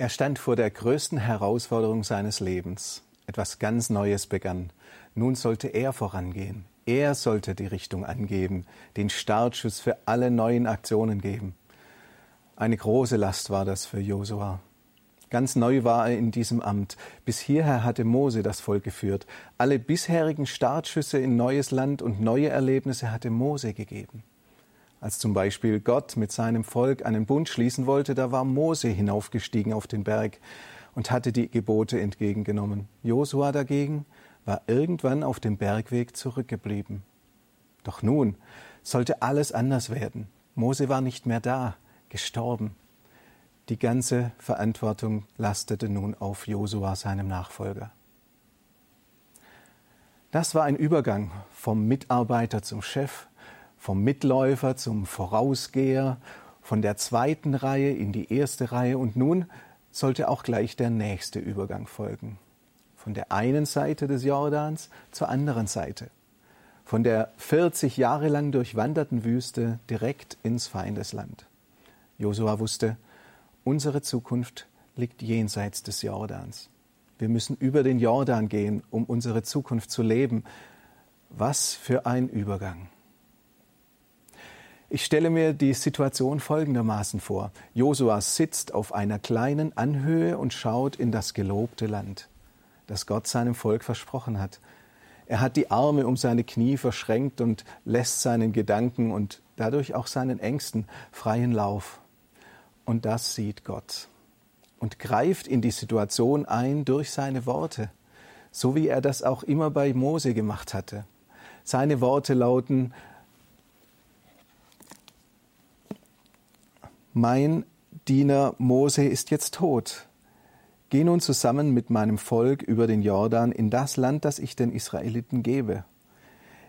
Er stand vor der größten Herausforderung seines Lebens. Etwas ganz Neues begann. Nun sollte er vorangehen. Er sollte die Richtung angeben, den Startschuss für alle neuen Aktionen geben. Eine große Last war das für Josua. Ganz neu war er in diesem Amt. Bis hierher hatte Mose das Volk geführt. Alle bisherigen Startschüsse in neues Land und neue Erlebnisse hatte Mose gegeben. Als zum Beispiel Gott mit seinem Volk einen Bund schließen wollte, da war Mose hinaufgestiegen auf den Berg und hatte die Gebote entgegengenommen. Josua dagegen war irgendwann auf dem Bergweg zurückgeblieben. Doch nun sollte alles anders werden. Mose war nicht mehr da, gestorben. Die ganze Verantwortung lastete nun auf Josua, seinem Nachfolger. Das war ein Übergang vom Mitarbeiter zum Chef, vom Mitläufer zum Vorausgeher, von der zweiten Reihe in die erste Reihe und nun sollte auch gleich der nächste Übergang folgen. Von der einen Seite des Jordans zur anderen Seite. Von der 40 Jahre lang durchwanderten Wüste direkt ins Feindesland. Josua wusste, unsere Zukunft liegt jenseits des Jordans. Wir müssen über den Jordan gehen, um unsere Zukunft zu leben. Was für ein Übergang. Ich stelle mir die Situation folgendermaßen vor. Josua sitzt auf einer kleinen Anhöhe und schaut in das gelobte Land, das Gott seinem Volk versprochen hat. Er hat die Arme um seine Knie verschränkt und lässt seinen Gedanken und dadurch auch seinen Ängsten freien Lauf. Und das sieht Gott und greift in die Situation ein durch seine Worte, so wie er das auch immer bei Mose gemacht hatte. Seine Worte lauten, Mein Diener Mose ist jetzt tot. Geh nun zusammen mit meinem Volk über den Jordan in das Land, das ich den Israeliten gebe.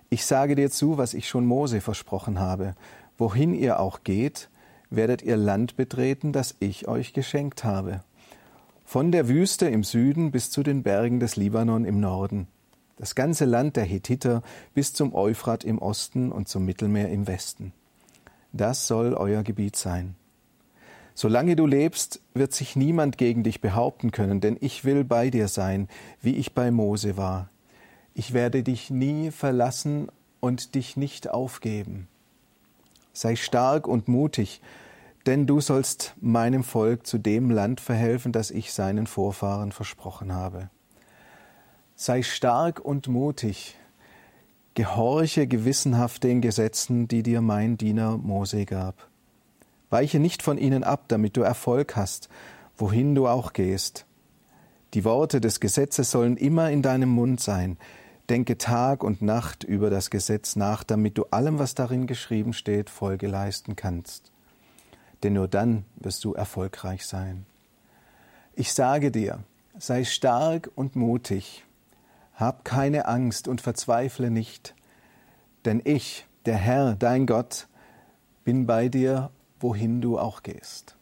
Ich sage dir zu, was ich schon Mose versprochen habe. Wohin ihr auch geht, werdet ihr Land betreten, das ich euch geschenkt habe. Von der Wüste im Süden bis zu den Bergen des Libanon im Norden. Das ganze Land der Hethiter bis zum Euphrat im Osten und zum Mittelmeer im Westen. Das soll euer Gebiet sein. Solange du lebst, wird sich niemand gegen dich behaupten können, denn ich will bei dir sein, wie ich bei Mose war. Ich werde dich nie verlassen und dich nicht aufgeben. Sei stark und mutig, denn du sollst meinem Volk zu dem Land verhelfen, das ich seinen Vorfahren versprochen habe. Sei stark und mutig, gehorche gewissenhaft den Gesetzen, die dir mein Diener Mose gab. Weiche nicht von ihnen ab, damit du Erfolg hast, wohin du auch gehst. Die Worte des Gesetzes sollen immer in deinem Mund sein. Denke Tag und Nacht über das Gesetz nach, damit du allem, was darin geschrieben steht, Folge leisten kannst. Denn nur dann wirst du erfolgreich sein. Ich sage dir, sei stark und mutig, hab keine Angst und verzweifle nicht, denn ich, der Herr, dein Gott, bin bei dir wohin du auch gehst.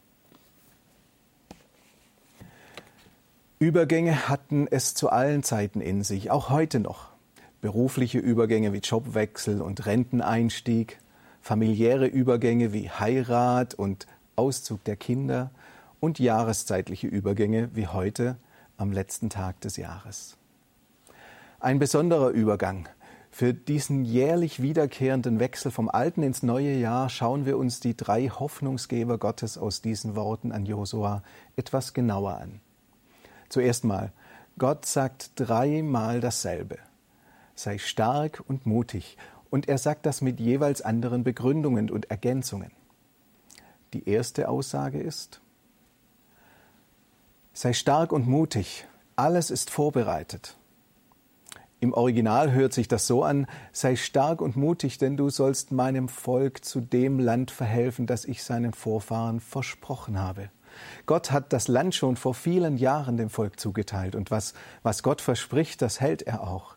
Übergänge hatten es zu allen Zeiten in sich, auch heute noch. Berufliche Übergänge wie Jobwechsel und Renteneinstieg, familiäre Übergänge wie Heirat und Auszug der Kinder und jahreszeitliche Übergänge wie heute am letzten Tag des Jahres. Ein besonderer Übergang für diesen jährlich wiederkehrenden Wechsel vom alten ins neue Jahr schauen wir uns die drei Hoffnungsgeber Gottes aus diesen Worten an Josua etwas genauer an. Zuerst mal, Gott sagt dreimal dasselbe. Sei stark und mutig. Und er sagt das mit jeweils anderen Begründungen und Ergänzungen. Die erste Aussage ist, sei stark und mutig. Alles ist vorbereitet. Im Original hört sich das so an, sei stark und mutig, denn du sollst meinem Volk zu dem Land verhelfen, das ich seinen Vorfahren versprochen habe. Gott hat das Land schon vor vielen Jahren dem Volk zugeteilt und was, was Gott verspricht, das hält er auch.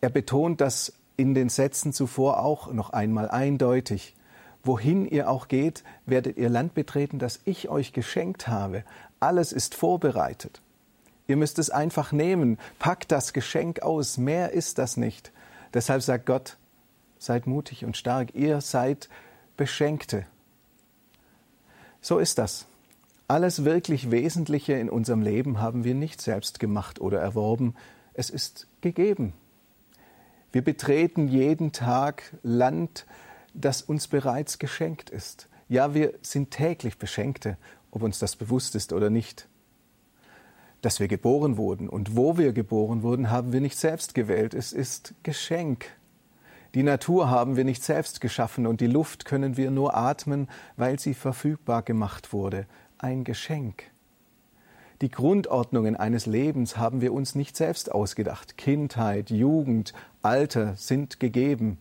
Er betont das in den Sätzen zuvor auch noch einmal eindeutig. Wohin ihr auch geht, werdet ihr Land betreten, das ich euch geschenkt habe. Alles ist vorbereitet. Ihr müsst es einfach nehmen. Packt das Geschenk aus. Mehr ist das nicht. Deshalb sagt Gott, seid mutig und stark. Ihr seid Beschenkte. So ist das. Alles wirklich Wesentliche in unserem Leben haben wir nicht selbst gemacht oder erworben, es ist gegeben. Wir betreten jeden Tag Land, das uns bereits geschenkt ist. Ja, wir sind täglich Beschenkte, ob uns das bewusst ist oder nicht. Dass wir geboren wurden und wo wir geboren wurden, haben wir nicht selbst gewählt. Es ist Geschenk. Die Natur haben wir nicht selbst geschaffen und die Luft können wir nur atmen, weil sie verfügbar gemacht wurde. Ein Geschenk. Die Grundordnungen eines Lebens haben wir uns nicht selbst ausgedacht. Kindheit, Jugend, Alter sind gegeben.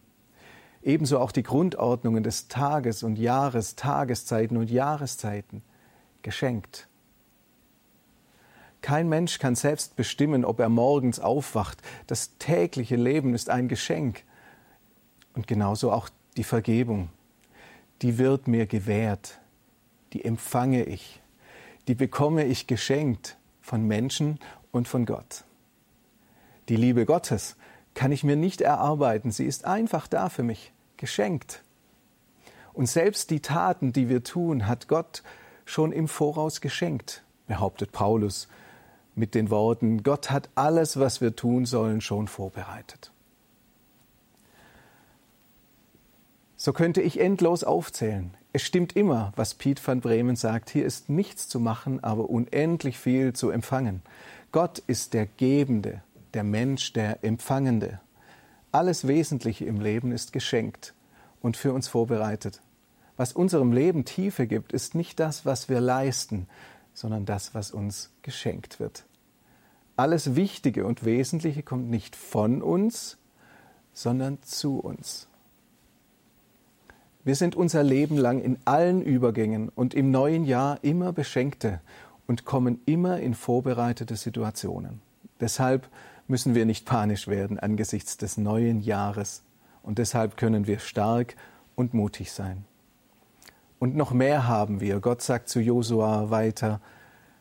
Ebenso auch die Grundordnungen des Tages und Jahres, Tageszeiten und Jahreszeiten. Geschenkt. Kein Mensch kann selbst bestimmen, ob er morgens aufwacht. Das tägliche Leben ist ein Geschenk. Und genauso auch die Vergebung. Die wird mir gewährt. Die empfange ich die bekomme ich geschenkt von Menschen und von Gott. Die Liebe Gottes kann ich mir nicht erarbeiten, sie ist einfach da für mich, geschenkt. Und selbst die Taten, die wir tun, hat Gott schon im Voraus geschenkt, behauptet Paulus mit den Worten, Gott hat alles, was wir tun sollen, schon vorbereitet. So könnte ich endlos aufzählen. Es stimmt immer, was Piet van Bremen sagt. Hier ist nichts zu machen, aber unendlich viel zu empfangen. Gott ist der Gebende, der Mensch der Empfangende. Alles Wesentliche im Leben ist geschenkt und für uns vorbereitet. Was unserem Leben Tiefe gibt, ist nicht das, was wir leisten, sondern das, was uns geschenkt wird. Alles Wichtige und Wesentliche kommt nicht von uns, sondern zu uns. Wir sind unser Leben lang in allen Übergängen und im neuen Jahr immer Beschenkte und kommen immer in vorbereitete Situationen. Deshalb müssen wir nicht panisch werden angesichts des neuen Jahres und deshalb können wir stark und mutig sein. Und noch mehr haben wir. Gott sagt zu Josua weiter,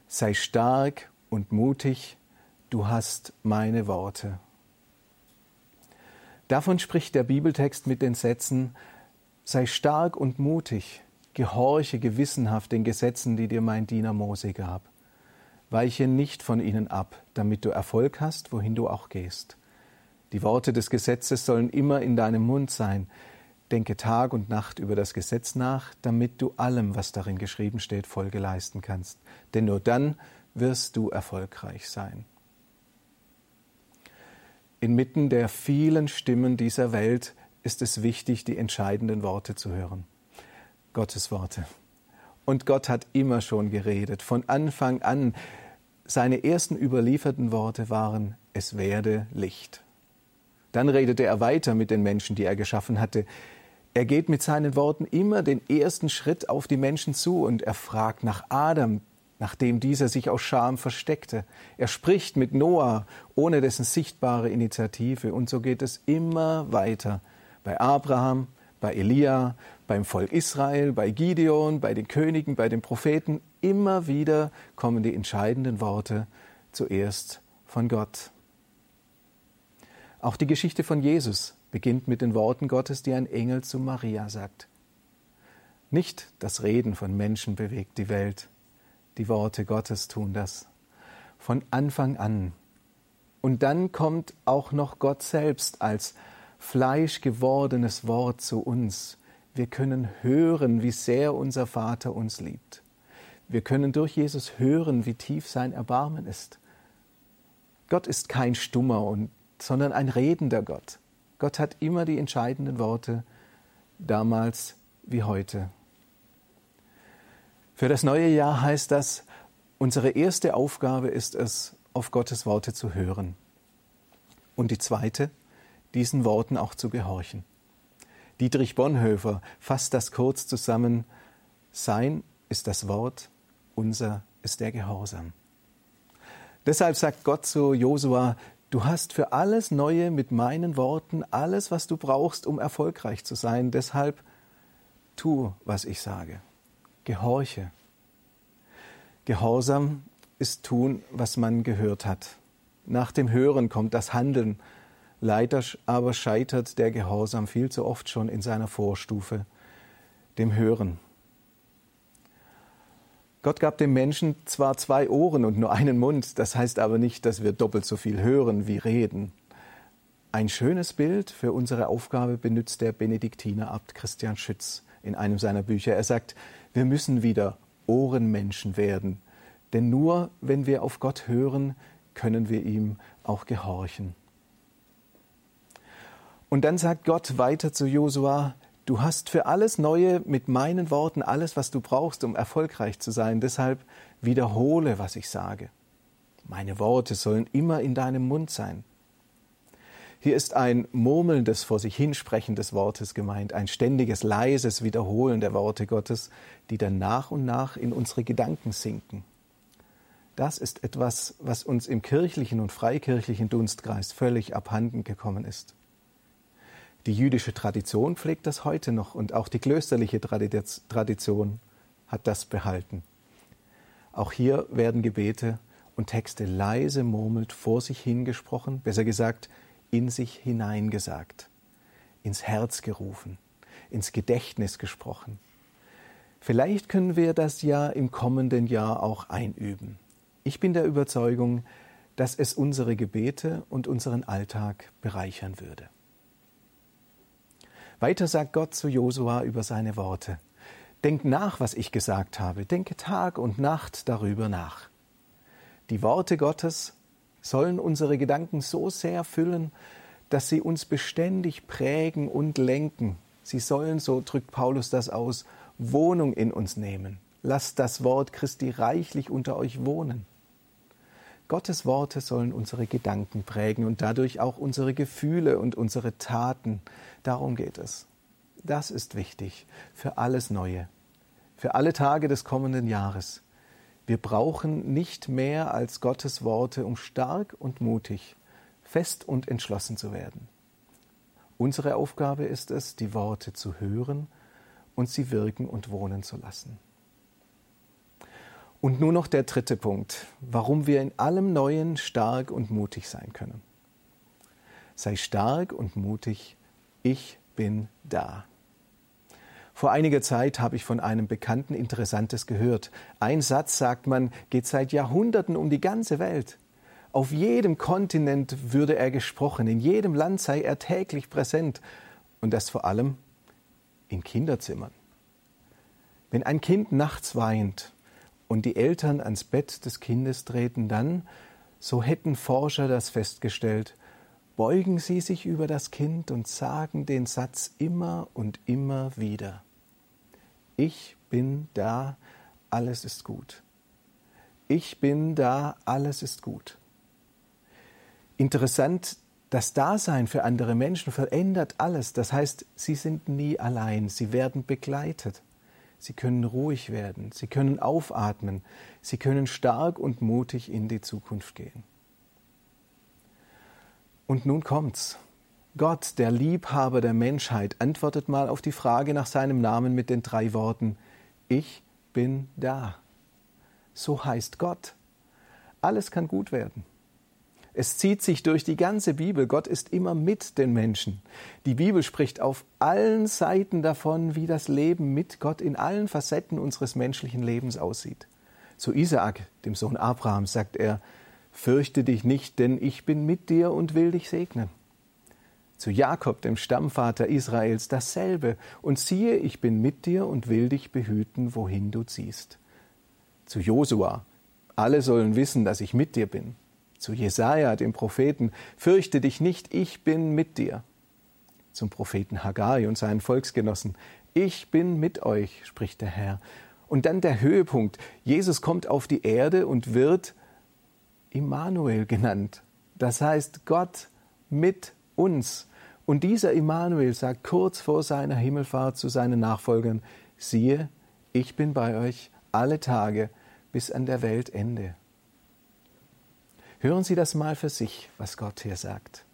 sei stark und mutig, du hast meine Worte. Davon spricht der Bibeltext mit den Sätzen, Sei stark und mutig, gehorche gewissenhaft den Gesetzen, die dir mein Diener Mose gab. Weiche nicht von ihnen ab, damit du Erfolg hast, wohin du auch gehst. Die Worte des Gesetzes sollen immer in deinem Mund sein. Denke Tag und Nacht über das Gesetz nach, damit du allem, was darin geschrieben steht, Folge leisten kannst. Denn nur dann wirst du erfolgreich sein. Inmitten der vielen Stimmen dieser Welt ist es wichtig, die entscheidenden Worte zu hören. Gottes Worte. Und Gott hat immer schon geredet. Von Anfang an, seine ersten überlieferten Worte waren, es werde Licht. Dann redete er weiter mit den Menschen, die er geschaffen hatte. Er geht mit seinen Worten immer den ersten Schritt auf die Menschen zu und er fragt nach Adam, nachdem dieser sich aus Scham versteckte. Er spricht mit Noah ohne dessen sichtbare Initiative und so geht es immer weiter bei Abraham, bei Elia, beim Volk Israel, bei Gideon, bei den Königen, bei den Propheten. Immer wieder kommen die entscheidenden Worte zuerst von Gott. Auch die Geschichte von Jesus beginnt mit den Worten Gottes, die ein Engel zu Maria sagt. Nicht das Reden von Menschen bewegt die Welt, die Worte Gottes tun das. Von Anfang an. Und dann kommt auch noch Gott selbst als fleischgewordenes Wort zu uns. Wir können hören, wie sehr unser Vater uns liebt. Wir können durch Jesus hören, wie tief sein Erbarmen ist. Gott ist kein Stummer, und, sondern ein redender Gott. Gott hat immer die entscheidenden Worte, damals wie heute. Für das neue Jahr heißt das, unsere erste Aufgabe ist es, auf Gottes Worte zu hören. Und die zweite, diesen Worten auch zu gehorchen. Dietrich Bonhoeffer fasst das kurz zusammen. Sein ist das Wort, unser ist der Gehorsam. Deshalb sagt Gott zu Josua, du hast für alles Neue mit meinen Worten alles, was du brauchst, um erfolgreich zu sein. Deshalb tu, was ich sage. Gehorche. Gehorsam ist tun, was man gehört hat. Nach dem Hören kommt das Handeln, Leider aber scheitert der Gehorsam viel zu oft schon in seiner Vorstufe, dem Hören. Gott gab dem Menschen zwar zwei Ohren und nur einen Mund, das heißt aber nicht, dass wir doppelt so viel hören wie reden. Ein schönes Bild für unsere Aufgabe benutzt der Benediktinerabt Christian Schütz in einem seiner Bücher. Er sagt, wir müssen wieder Ohrenmenschen werden, denn nur wenn wir auf Gott hören, können wir ihm auch gehorchen. Und dann sagt Gott weiter zu Josua, Du hast für alles Neue mit meinen Worten alles, was du brauchst, um erfolgreich zu sein. Deshalb wiederhole, was ich sage. Meine Worte sollen immer in deinem Mund sein. Hier ist ein murmelndes, vor sich hinsprechen des Wortes gemeint, ein ständiges, leises Wiederholen der Worte Gottes, die dann nach und nach in unsere Gedanken sinken. Das ist etwas, was uns im kirchlichen und freikirchlichen Dunstkreis völlig abhanden gekommen ist. Die jüdische Tradition pflegt das heute noch und auch die klösterliche Tradition hat das behalten. Auch hier werden Gebete und Texte leise murmelt vor sich hingesprochen, besser gesagt in sich hineingesagt, ins Herz gerufen, ins Gedächtnis gesprochen. Vielleicht können wir das ja im kommenden Jahr auch einüben. Ich bin der Überzeugung, dass es unsere Gebete und unseren Alltag bereichern würde. Weiter sagt Gott zu Josua über seine Worte. Denk nach, was ich gesagt habe. Denke Tag und Nacht darüber nach. Die Worte Gottes sollen unsere Gedanken so sehr füllen, dass sie uns beständig prägen und lenken. Sie sollen, so drückt Paulus das aus, Wohnung in uns nehmen. Lasst das Wort Christi reichlich unter euch wohnen. Gottes Worte sollen unsere Gedanken prägen und dadurch auch unsere Gefühle und unsere Taten. Darum geht es. Das ist wichtig für alles Neue, für alle Tage des kommenden Jahres. Wir brauchen nicht mehr als Gottes Worte, um stark und mutig, fest und entschlossen zu werden. Unsere Aufgabe ist es, die Worte zu hören und sie wirken und wohnen zu lassen. Und nur noch der dritte Punkt, warum wir in allem Neuen stark und mutig sein können. Sei stark und mutig, ich bin da. Vor einiger Zeit habe ich von einem Bekannten Interessantes gehört. Ein Satz, sagt man, geht seit Jahrhunderten um die ganze Welt. Auf jedem Kontinent würde er gesprochen, in jedem Land sei er täglich präsent und das vor allem in Kinderzimmern. Wenn ein Kind nachts weint, und die Eltern ans Bett des Kindes treten dann, so hätten Forscher das festgestellt, beugen sie sich über das Kind und sagen den Satz immer und immer wieder. Ich bin da, alles ist gut. Ich bin da, alles ist gut. Interessant, das Dasein für andere Menschen verändert alles. Das heißt, sie sind nie allein, sie werden begleitet. Sie können ruhig werden, sie können aufatmen, sie können stark und mutig in die Zukunft gehen. Und nun kommt's. Gott, der Liebhaber der Menschheit, antwortet mal auf die Frage nach seinem Namen mit den drei Worten Ich bin da. So heißt Gott. Alles kann gut werden. Es zieht sich durch die ganze Bibel. Gott ist immer mit den Menschen. Die Bibel spricht auf allen Seiten davon, wie das Leben mit Gott in allen Facetten unseres menschlichen Lebens aussieht. Zu Isaak, dem Sohn Abrahams, sagt er, Fürchte dich nicht, denn ich bin mit dir und will dich segnen. Zu Jakob, dem Stammvater Israels, dasselbe. Und siehe, ich bin mit dir und will dich behüten, wohin du ziehst. Zu Josua, alle sollen wissen, dass ich mit dir bin zu Jesaja, dem Propheten, fürchte dich nicht, ich bin mit dir. Zum Propheten Haggai und seinen Volksgenossen, ich bin mit euch, spricht der Herr. Und dann der Höhepunkt, Jesus kommt auf die Erde und wird Immanuel genannt. Das heißt Gott mit uns. Und dieser Immanuel sagt kurz vor seiner Himmelfahrt zu seinen Nachfolgern, siehe, ich bin bei euch alle Tage bis an der Weltende. Hören Sie das mal für sich, was Gott hier sagt.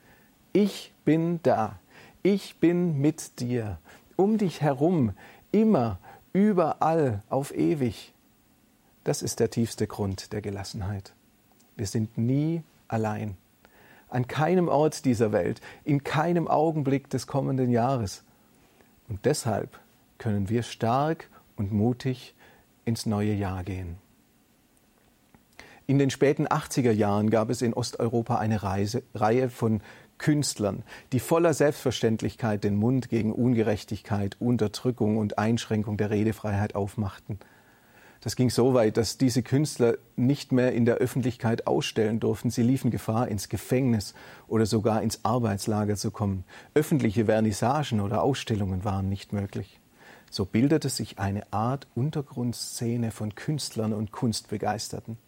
Ich bin da. Ich bin mit dir. Um dich herum. Immer. Überall. Auf ewig. Das ist der tiefste Grund der Gelassenheit. Wir sind nie allein. An keinem Ort dieser Welt. In keinem Augenblick des kommenden Jahres. Und deshalb können wir stark und mutig ins neue Jahr gehen. In den späten 80er Jahren gab es in Osteuropa eine Reise, Reihe von Künstlern, die voller Selbstverständlichkeit den Mund gegen Ungerechtigkeit, Unterdrückung und Einschränkung der Redefreiheit aufmachten. Das ging so weit, dass diese Künstler nicht mehr in der Öffentlichkeit ausstellen durften. Sie liefen Gefahr, ins Gefängnis oder sogar ins Arbeitslager zu kommen. Öffentliche Vernissagen oder Ausstellungen waren nicht möglich. So bildete sich eine Art Untergrundszene von Künstlern und Kunstbegeisterten.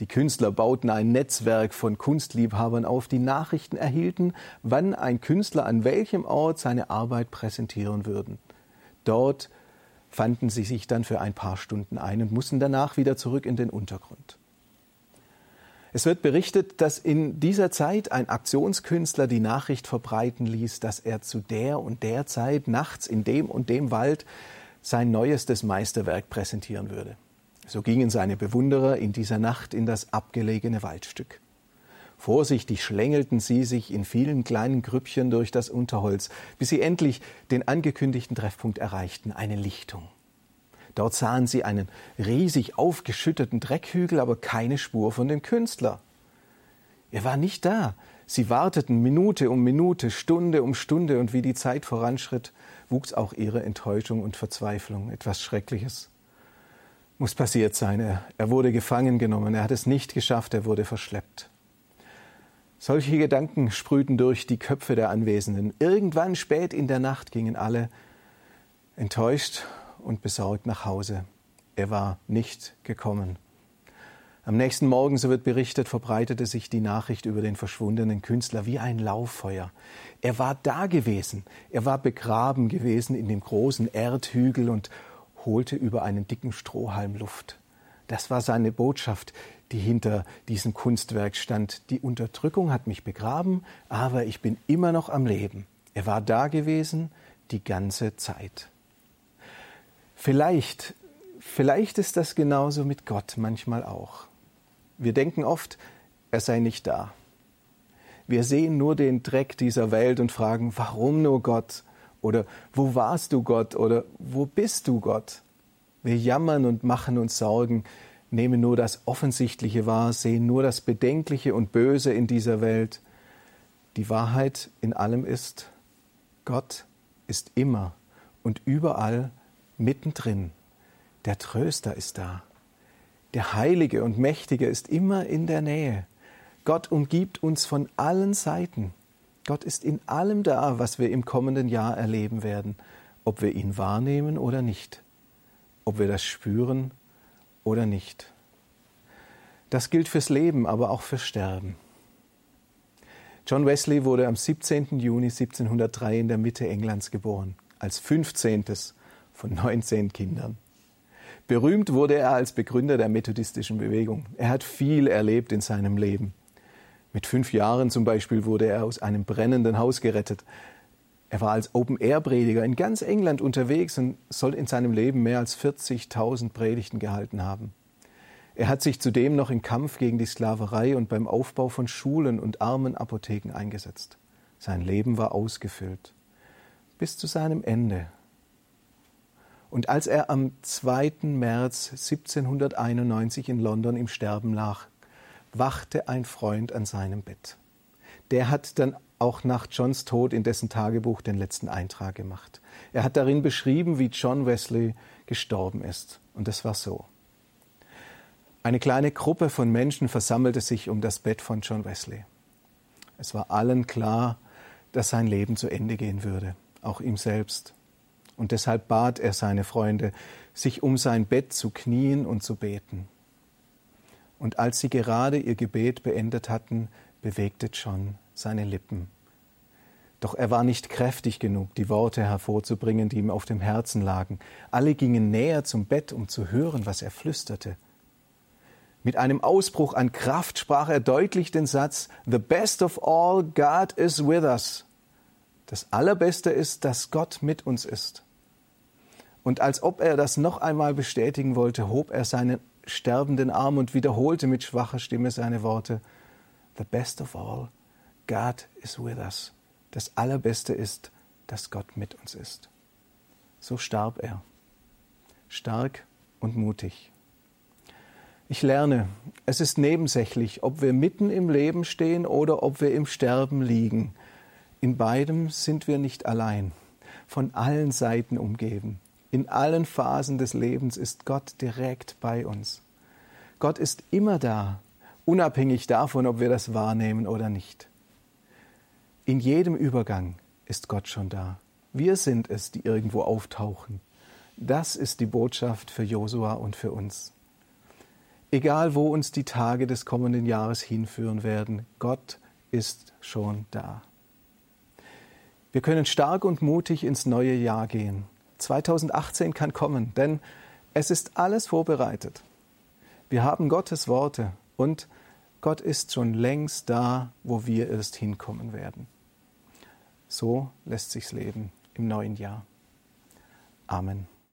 Die Künstler bauten ein Netzwerk von Kunstliebhabern auf, die Nachrichten erhielten, wann ein Künstler an welchem Ort seine Arbeit präsentieren würden. Dort fanden sie sich dann für ein paar Stunden ein und mussten danach wieder zurück in den Untergrund. Es wird berichtet, dass in dieser Zeit ein Aktionskünstler die Nachricht verbreiten ließ, dass er zu der und der Zeit nachts in dem und dem Wald sein neuestes Meisterwerk präsentieren würde. So gingen seine Bewunderer in dieser Nacht in das abgelegene Waldstück. Vorsichtig schlängelten sie sich in vielen kleinen Grüppchen durch das Unterholz, bis sie endlich den angekündigten Treffpunkt erreichten, eine Lichtung. Dort sahen sie einen riesig aufgeschütteten Dreckhügel, aber keine Spur von dem Künstler. Er war nicht da. Sie warteten Minute um Minute, Stunde um Stunde, und wie die Zeit voranschritt, wuchs auch ihre Enttäuschung und Verzweiflung. Etwas Schreckliches muss passiert sein. Er, er wurde gefangen genommen, er hat es nicht geschafft, er wurde verschleppt. Solche Gedanken sprühten durch die Köpfe der Anwesenden. Irgendwann spät in der Nacht gingen alle enttäuscht und besorgt nach Hause. Er war nicht gekommen. Am nächsten Morgen, so wird berichtet, verbreitete sich die Nachricht über den verschwundenen Künstler wie ein Lauffeuer. Er war da gewesen, er war begraben gewesen in dem großen Erdhügel und holte über einen dicken Strohhalm Luft. Das war seine Botschaft, die hinter diesem Kunstwerk stand. Die Unterdrückung hat mich begraben, aber ich bin immer noch am Leben. Er war da gewesen die ganze Zeit. Vielleicht, vielleicht ist das genauso mit Gott manchmal auch. Wir denken oft, er sei nicht da. Wir sehen nur den Dreck dieser Welt und fragen, warum nur Gott? Oder wo warst du Gott? Oder wo bist du Gott? Wir jammern und machen uns Sorgen, nehmen nur das Offensichtliche wahr, sehen nur das Bedenkliche und Böse in dieser Welt. Die Wahrheit in allem ist, Gott ist immer und überall mittendrin. Der Tröster ist da. Der Heilige und Mächtige ist immer in der Nähe. Gott umgibt uns von allen Seiten. Gott ist in allem da, was wir im kommenden Jahr erleben werden, ob wir ihn wahrnehmen oder nicht, ob wir das spüren oder nicht. Das gilt fürs Leben, aber auch fürs Sterben. John Wesley wurde am 17. Juni 1703 in der Mitte Englands geboren, als 15 von 19 Kindern. Berühmt wurde er als Begründer der methodistischen Bewegung. Er hat viel erlebt in seinem Leben. Mit fünf Jahren zum Beispiel wurde er aus einem brennenden Haus gerettet. Er war als Open-Air-Prediger in ganz England unterwegs und soll in seinem Leben mehr als 40.000 Predigten gehalten haben. Er hat sich zudem noch im Kampf gegen die Sklaverei und beim Aufbau von Schulen und armen Apotheken eingesetzt. Sein Leben war ausgefüllt. Bis zu seinem Ende und als er am 2. März 1791 in London im Sterben lag, wachte ein Freund an seinem Bett. Der hat dann auch nach Johns Tod in dessen Tagebuch den letzten Eintrag gemacht. Er hat darin beschrieben, wie John Wesley gestorben ist. Und es war so. Eine kleine Gruppe von Menschen versammelte sich um das Bett von John Wesley. Es war allen klar, dass sein Leben zu Ende gehen würde, auch ihm selbst. Und deshalb bat er seine Freunde, sich um sein Bett zu knien und zu beten. Und als sie gerade ihr Gebet beendet hatten, bewegte John seine Lippen. Doch er war nicht kräftig genug, die Worte hervorzubringen, die ihm auf dem Herzen lagen. Alle gingen näher zum Bett, um zu hören, was er flüsterte. Mit einem Ausbruch an Kraft sprach er deutlich den Satz The best of all, God is with us. Das Allerbeste ist, dass Gott mit uns ist. Und als ob er das noch einmal bestätigen wollte, hob er seinen sterbenden Arm und wiederholte mit schwacher Stimme seine Worte. The best of all, God is with us. Das Allerbeste ist, dass Gott mit uns ist. So starb er. Stark und mutig. Ich lerne, es ist nebensächlich, ob wir mitten im Leben stehen oder ob wir im Sterben liegen. In beidem sind wir nicht allein, von allen Seiten umgeben. In allen Phasen des Lebens ist Gott direkt bei uns. Gott ist immer da, unabhängig davon, ob wir das wahrnehmen oder nicht. In jedem Übergang ist Gott schon da. Wir sind es, die irgendwo auftauchen. Das ist die Botschaft für Josua und für uns. Egal, wo uns die Tage des kommenden Jahres hinführen werden, Gott ist schon da. Wir können stark und mutig ins neue Jahr gehen. 2018 kann kommen, denn es ist alles vorbereitet. Wir haben Gottes Worte und Gott ist schon längst da, wo wir erst hinkommen werden. So lässt sich's leben im neuen Jahr. Amen.